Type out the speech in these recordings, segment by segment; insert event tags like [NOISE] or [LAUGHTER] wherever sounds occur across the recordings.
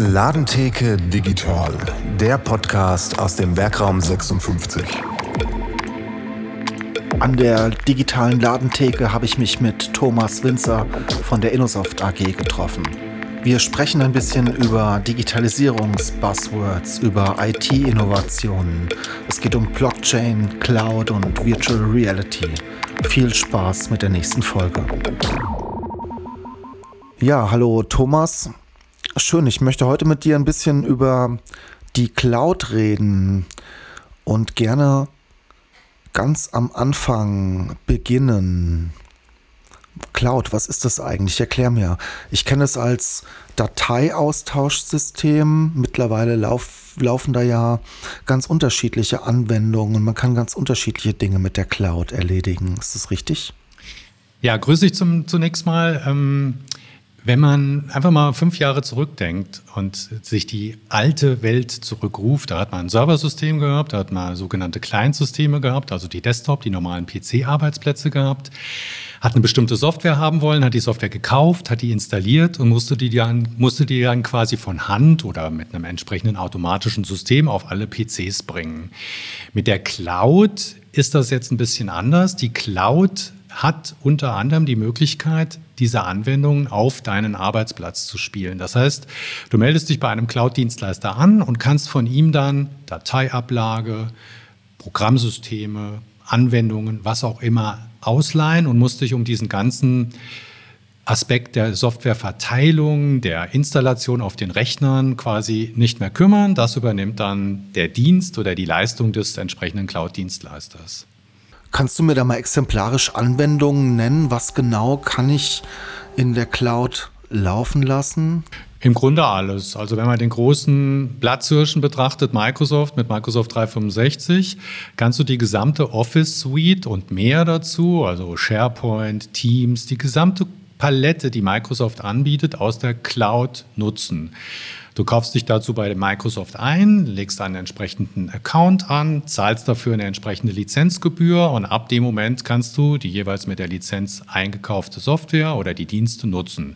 Ladentheke Digital, der Podcast aus dem Werkraum 56. An der digitalen Ladentheke habe ich mich mit Thomas Winzer von der Innosoft AG getroffen. Wir sprechen ein bisschen über Digitalisierungs-Buzzwords, über IT-Innovationen. Es geht um Blockchain, Cloud und Virtual Reality. Viel Spaß mit der nächsten Folge. Ja, hallo Thomas. Schön, ich möchte heute mit dir ein bisschen über die Cloud reden und gerne ganz am Anfang beginnen. Cloud, was ist das eigentlich? Erklär mir. Ich kenne es als Dateiaustauschsystem. Mittlerweile lauf, laufen da ja ganz unterschiedliche Anwendungen. Man kann ganz unterschiedliche Dinge mit der Cloud erledigen. Ist das richtig? Ja, grüße dich zum, zunächst mal. Ähm wenn man einfach mal fünf Jahre zurückdenkt und sich die alte Welt zurückruft, da hat man ein Serversystem gehabt, da hat man sogenannte Client-Systeme gehabt, also die Desktop, die normalen PC-Arbeitsplätze gehabt, hat eine bestimmte Software haben wollen, hat die Software gekauft, hat die installiert und musste die dann, musste die dann quasi von Hand oder mit einem entsprechenden automatischen System auf alle PCs bringen. Mit der Cloud ist das jetzt ein bisschen anders. Die Cloud hat unter anderem die Möglichkeit, diese Anwendungen auf deinen Arbeitsplatz zu spielen. Das heißt, du meldest dich bei einem Cloud-Dienstleister an und kannst von ihm dann Dateiablage, Programmsysteme, Anwendungen, was auch immer ausleihen und musst dich um diesen ganzen Aspekt der Softwareverteilung, der Installation auf den Rechnern quasi nicht mehr kümmern. Das übernimmt dann der Dienst oder die Leistung des entsprechenden Cloud-Dienstleisters. Kannst du mir da mal exemplarisch Anwendungen nennen? Was genau kann ich in der Cloud laufen lassen? Im Grunde alles. Also wenn man den großen Platzhirschen betrachtet, Microsoft mit Microsoft 365, kannst du die gesamte Office Suite und mehr dazu, also SharePoint, Teams, die gesamte Palette, die Microsoft anbietet, aus der Cloud nutzen. Du kaufst dich dazu bei Microsoft ein, legst einen entsprechenden Account an, zahlst dafür eine entsprechende Lizenzgebühr und ab dem Moment kannst du die jeweils mit der Lizenz eingekaufte Software oder die Dienste nutzen.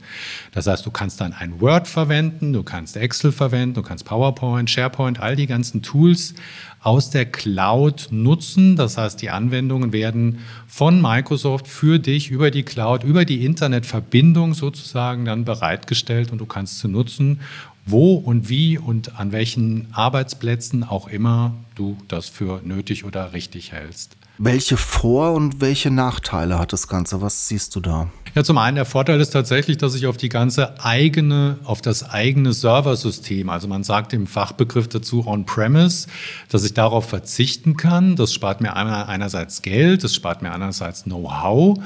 Das heißt, du kannst dann ein Word verwenden, du kannst Excel verwenden, du kannst PowerPoint, SharePoint, all die ganzen Tools aus der Cloud nutzen. Das heißt, die Anwendungen werden von Microsoft für dich über die Cloud, über die Internetverbindung sozusagen dann bereitgestellt und du kannst sie nutzen wo und wie und an welchen Arbeitsplätzen auch immer du das für nötig oder richtig hältst. Welche Vor- und welche Nachteile hat das Ganze? Was siehst du da? Ja, zum einen der Vorteil ist tatsächlich, dass ich auf die ganze eigene, auf das eigene Serversystem, also man sagt im Fachbegriff dazu On-Premise, dass ich darauf verzichten kann. Das spart mir einerseits Geld, das spart mir andererseits Know-how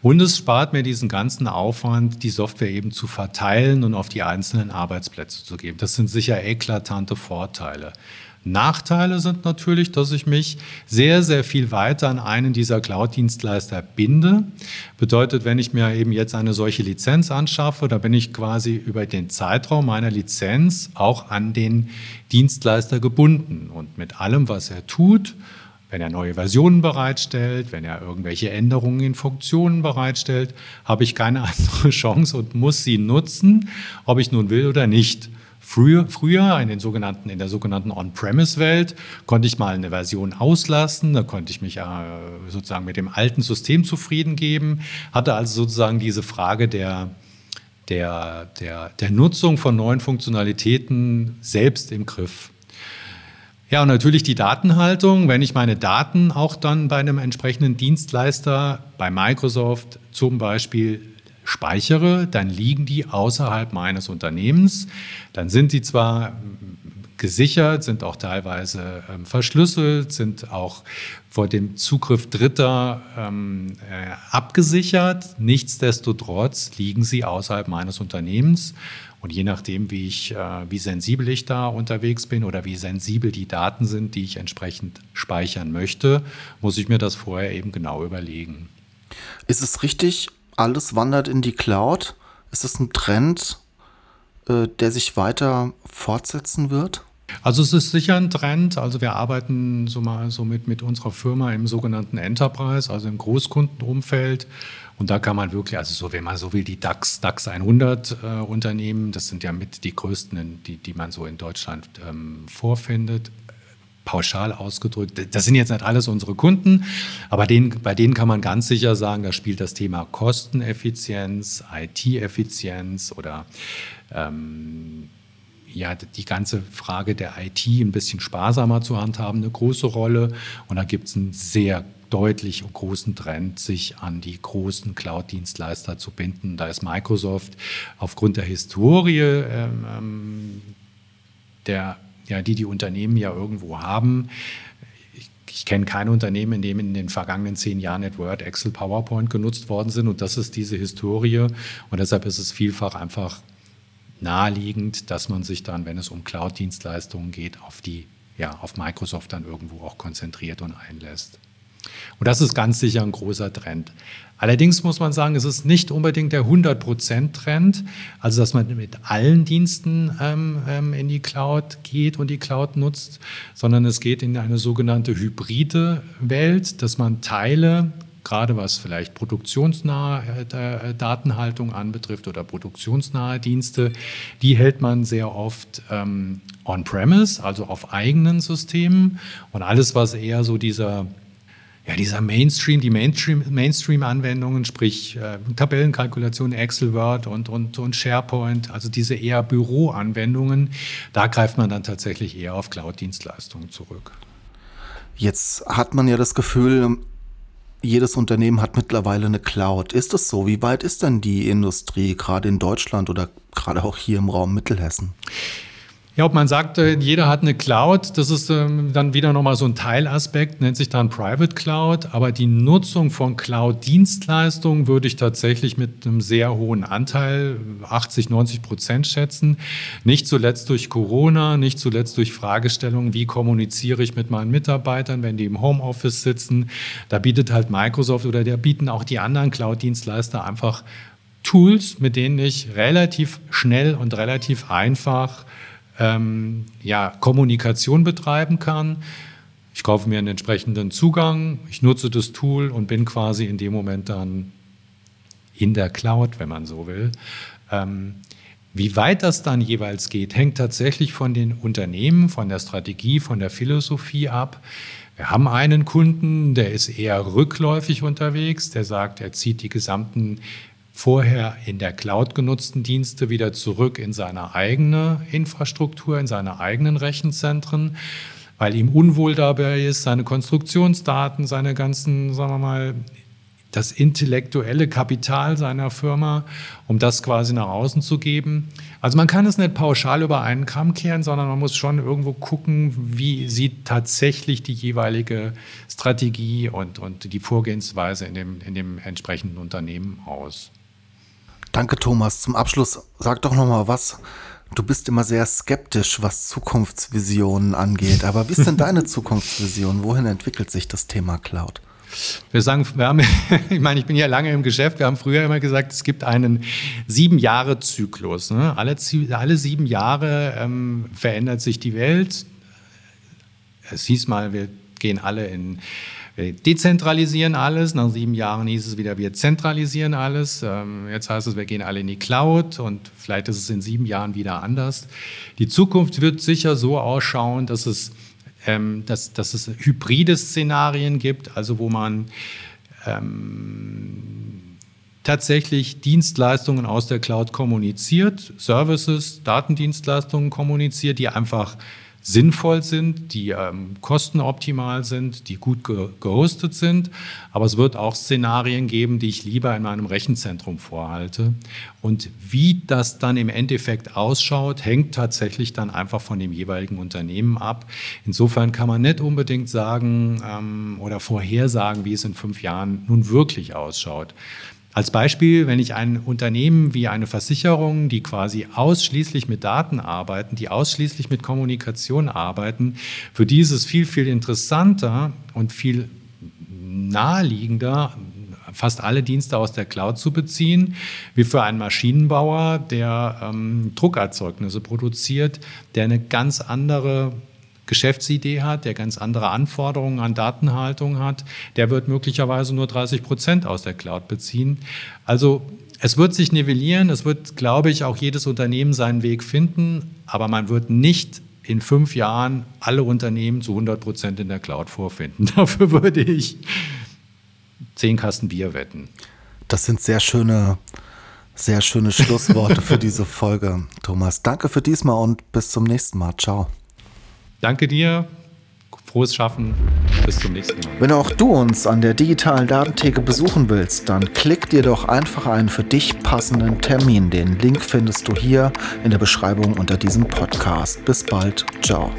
und es spart mir diesen ganzen Aufwand, die Software eben zu verteilen und auf die einzelnen Arbeitsplätze zu geben. Das sind sicher eklatante Vorteile. Nachteile sind natürlich, dass ich mich sehr, sehr viel weiter an einen dieser Cloud-Dienstleister binde. Bedeutet, wenn ich mir eben jetzt eine solche Lizenz anschaffe, da bin ich quasi über den Zeitraum meiner Lizenz auch an den Dienstleister gebunden. Und mit allem, was er tut, wenn er neue Versionen bereitstellt, wenn er irgendwelche Änderungen in Funktionen bereitstellt, habe ich keine [LAUGHS] andere Chance und muss sie nutzen, ob ich nun will oder nicht. Früher, früher in, den sogenannten, in der sogenannten On-Premise-Welt konnte ich mal eine Version auslassen, da konnte ich mich äh, sozusagen mit dem alten System zufrieden geben, hatte also sozusagen diese Frage der, der, der, der Nutzung von neuen Funktionalitäten selbst im Griff. Ja, und natürlich die Datenhaltung. Wenn ich meine Daten auch dann bei einem entsprechenden Dienstleister, bei Microsoft zum Beispiel, speichere, dann liegen die außerhalb meines Unternehmens. Dann sind sie zwar gesichert, sind auch teilweise ähm, verschlüsselt, sind auch vor dem Zugriff Dritter ähm, äh, abgesichert. Nichtsdestotrotz liegen sie außerhalb meines Unternehmens. Und je nachdem, wie, ich, äh, wie sensibel ich da unterwegs bin oder wie sensibel die Daten sind, die ich entsprechend speichern möchte, muss ich mir das vorher eben genau überlegen. Ist es richtig, alles wandert in die Cloud. Ist das ein Trend, äh, der sich weiter fortsetzen wird? Also es ist sicher ein Trend. Also wir arbeiten so mal so mit, mit unserer Firma im sogenannten Enterprise, also im Großkundenumfeld. Und da kann man wirklich, also so, wenn man so will, die DAX, DAX 100 äh, Unternehmen, das sind ja mit die größten, die, die man so in Deutschland ähm, vorfindet, pauschal ausgedrückt. Das sind jetzt nicht alles unsere Kunden, aber denen, bei denen kann man ganz sicher sagen, da spielt das Thema Kosteneffizienz, IT-Effizienz oder ähm, ja, die ganze Frage der IT ein bisschen sparsamer zu handhaben eine große Rolle. Und da gibt es einen sehr deutlich großen Trend, sich an die großen Cloud-Dienstleister zu binden. Da ist Microsoft aufgrund der Historie ähm, ähm der ja, die die Unternehmen ja irgendwo haben. Ich, kenne kein Unternehmen, in dem in den vergangenen zehn Jahren nicht Word, Excel, PowerPoint genutzt worden sind. Und das ist diese Historie. Und deshalb ist es vielfach einfach naheliegend, dass man sich dann, wenn es um Cloud-Dienstleistungen geht, auf die, ja, auf Microsoft dann irgendwo auch konzentriert und einlässt. Und das ist ganz sicher ein großer Trend. Allerdings muss man sagen, es ist nicht unbedingt der 100%-Trend, also dass man mit allen Diensten ähm, ähm, in die Cloud geht und die Cloud nutzt, sondern es geht in eine sogenannte hybride Welt, dass man Teile gerade was vielleicht produktionsnahe äh, Datenhaltung anbetrifft oder produktionsnahe Dienste, die hält man sehr oft ähm, on-premise, also auf eigenen Systemen. Und alles, was eher so dieser ja, dieser Mainstream, die Mainstream-Anwendungen, sprich äh, Tabellenkalkulation, Excel, Word und, und, und SharePoint, also diese eher Büroanwendungen, da greift man dann tatsächlich eher auf Cloud-Dienstleistungen zurück. Jetzt hat man ja das Gefühl, jedes Unternehmen hat mittlerweile eine Cloud. Ist das so? Wie weit ist denn die Industrie, gerade in Deutschland oder gerade auch hier im Raum Mittelhessen? Ja, ob man sagt, äh, jeder hat eine Cloud, das ist ähm, dann wieder nochmal so ein Teilaspekt, nennt sich dann Private Cloud. Aber die Nutzung von Cloud-Dienstleistungen würde ich tatsächlich mit einem sehr hohen Anteil, 80, 90 Prozent schätzen. Nicht zuletzt durch Corona, nicht zuletzt durch Fragestellungen, wie kommuniziere ich mit meinen Mitarbeitern, wenn die im Homeoffice sitzen. Da bietet halt Microsoft oder da bieten auch die anderen Cloud-Dienstleister einfach Tools, mit denen ich relativ schnell und relativ einfach ähm, ja, Kommunikation betreiben kann. Ich kaufe mir einen entsprechenden Zugang, ich nutze das Tool und bin quasi in dem Moment dann in der Cloud, wenn man so will. Ähm, wie weit das dann jeweils geht, hängt tatsächlich von den Unternehmen, von der Strategie, von der Philosophie ab. Wir haben einen Kunden, der ist eher rückläufig unterwegs, der sagt, er zieht die gesamten vorher in der Cloud genutzten Dienste wieder zurück in seine eigene Infrastruktur, in seine eigenen Rechenzentren, weil ihm unwohl dabei ist, seine Konstruktionsdaten, seine ganzen, sagen wir mal, das intellektuelle Kapital seiner Firma, um das quasi nach außen zu geben. Also man kann es nicht pauschal über einen Kamm kehren, sondern man muss schon irgendwo gucken, wie sieht tatsächlich die jeweilige Strategie und, und die Vorgehensweise in dem, in dem entsprechenden Unternehmen aus. Danke, Thomas. Zum Abschluss sag doch noch mal was. Du bist immer sehr skeptisch, was Zukunftsvisionen angeht. Aber wie ist denn deine [LAUGHS] Zukunftsvision? Wohin entwickelt sich das Thema Cloud? Wir sagen, wir haben, [LAUGHS] ich meine, ich bin ja lange im Geschäft. Wir haben früher immer gesagt, es gibt einen sieben Jahre Zyklus. Ne? Alle, alle sieben Jahre ähm, verändert sich die Welt. Es hieß mal, wir gehen alle in wir dezentralisieren alles. Nach sieben Jahren hieß es wieder, wir zentralisieren alles. Ähm, jetzt heißt es, wir gehen alle in die Cloud und vielleicht ist es in sieben Jahren wieder anders. Die Zukunft wird sicher so ausschauen, dass es, ähm, dass, dass es hybride Szenarien gibt, also wo man ähm, tatsächlich Dienstleistungen aus der Cloud kommuniziert, Services, Datendienstleistungen kommuniziert, die einfach sinnvoll sind, die ähm, kostenoptimal sind, die gut ge gehostet sind. Aber es wird auch Szenarien geben, die ich lieber in meinem Rechenzentrum vorhalte. Und wie das dann im Endeffekt ausschaut, hängt tatsächlich dann einfach von dem jeweiligen Unternehmen ab. Insofern kann man nicht unbedingt sagen ähm, oder vorhersagen, wie es in fünf Jahren nun wirklich ausschaut. Als Beispiel, wenn ich ein Unternehmen wie eine Versicherung, die quasi ausschließlich mit Daten arbeiten, die ausschließlich mit Kommunikation arbeiten, für die ist es viel, viel interessanter und viel naheliegender, fast alle Dienste aus der Cloud zu beziehen, wie für einen Maschinenbauer, der ähm, Druckerzeugnisse produziert, der eine ganz andere Geschäftsidee hat, der ganz andere Anforderungen an Datenhaltung hat, der wird möglicherweise nur 30 Prozent aus der Cloud beziehen. Also es wird sich nivellieren, es wird, glaube ich, auch jedes Unternehmen seinen Weg finden, aber man wird nicht in fünf Jahren alle Unternehmen zu 100 Prozent in der Cloud vorfinden. [LAUGHS] Dafür würde ich zehn Kasten Bier wetten. Das sind sehr schöne, sehr schöne Schlussworte für [LAUGHS] diese Folge, Thomas. Danke für diesmal und bis zum nächsten Mal. Ciao. Danke dir. Frohes Schaffen. Bis zum nächsten Mal. Wenn auch du uns an der digitalen Datentheke besuchen willst, dann klick dir doch einfach einen für dich passenden Termin. Den Link findest du hier in der Beschreibung unter diesem Podcast. Bis bald. Ciao.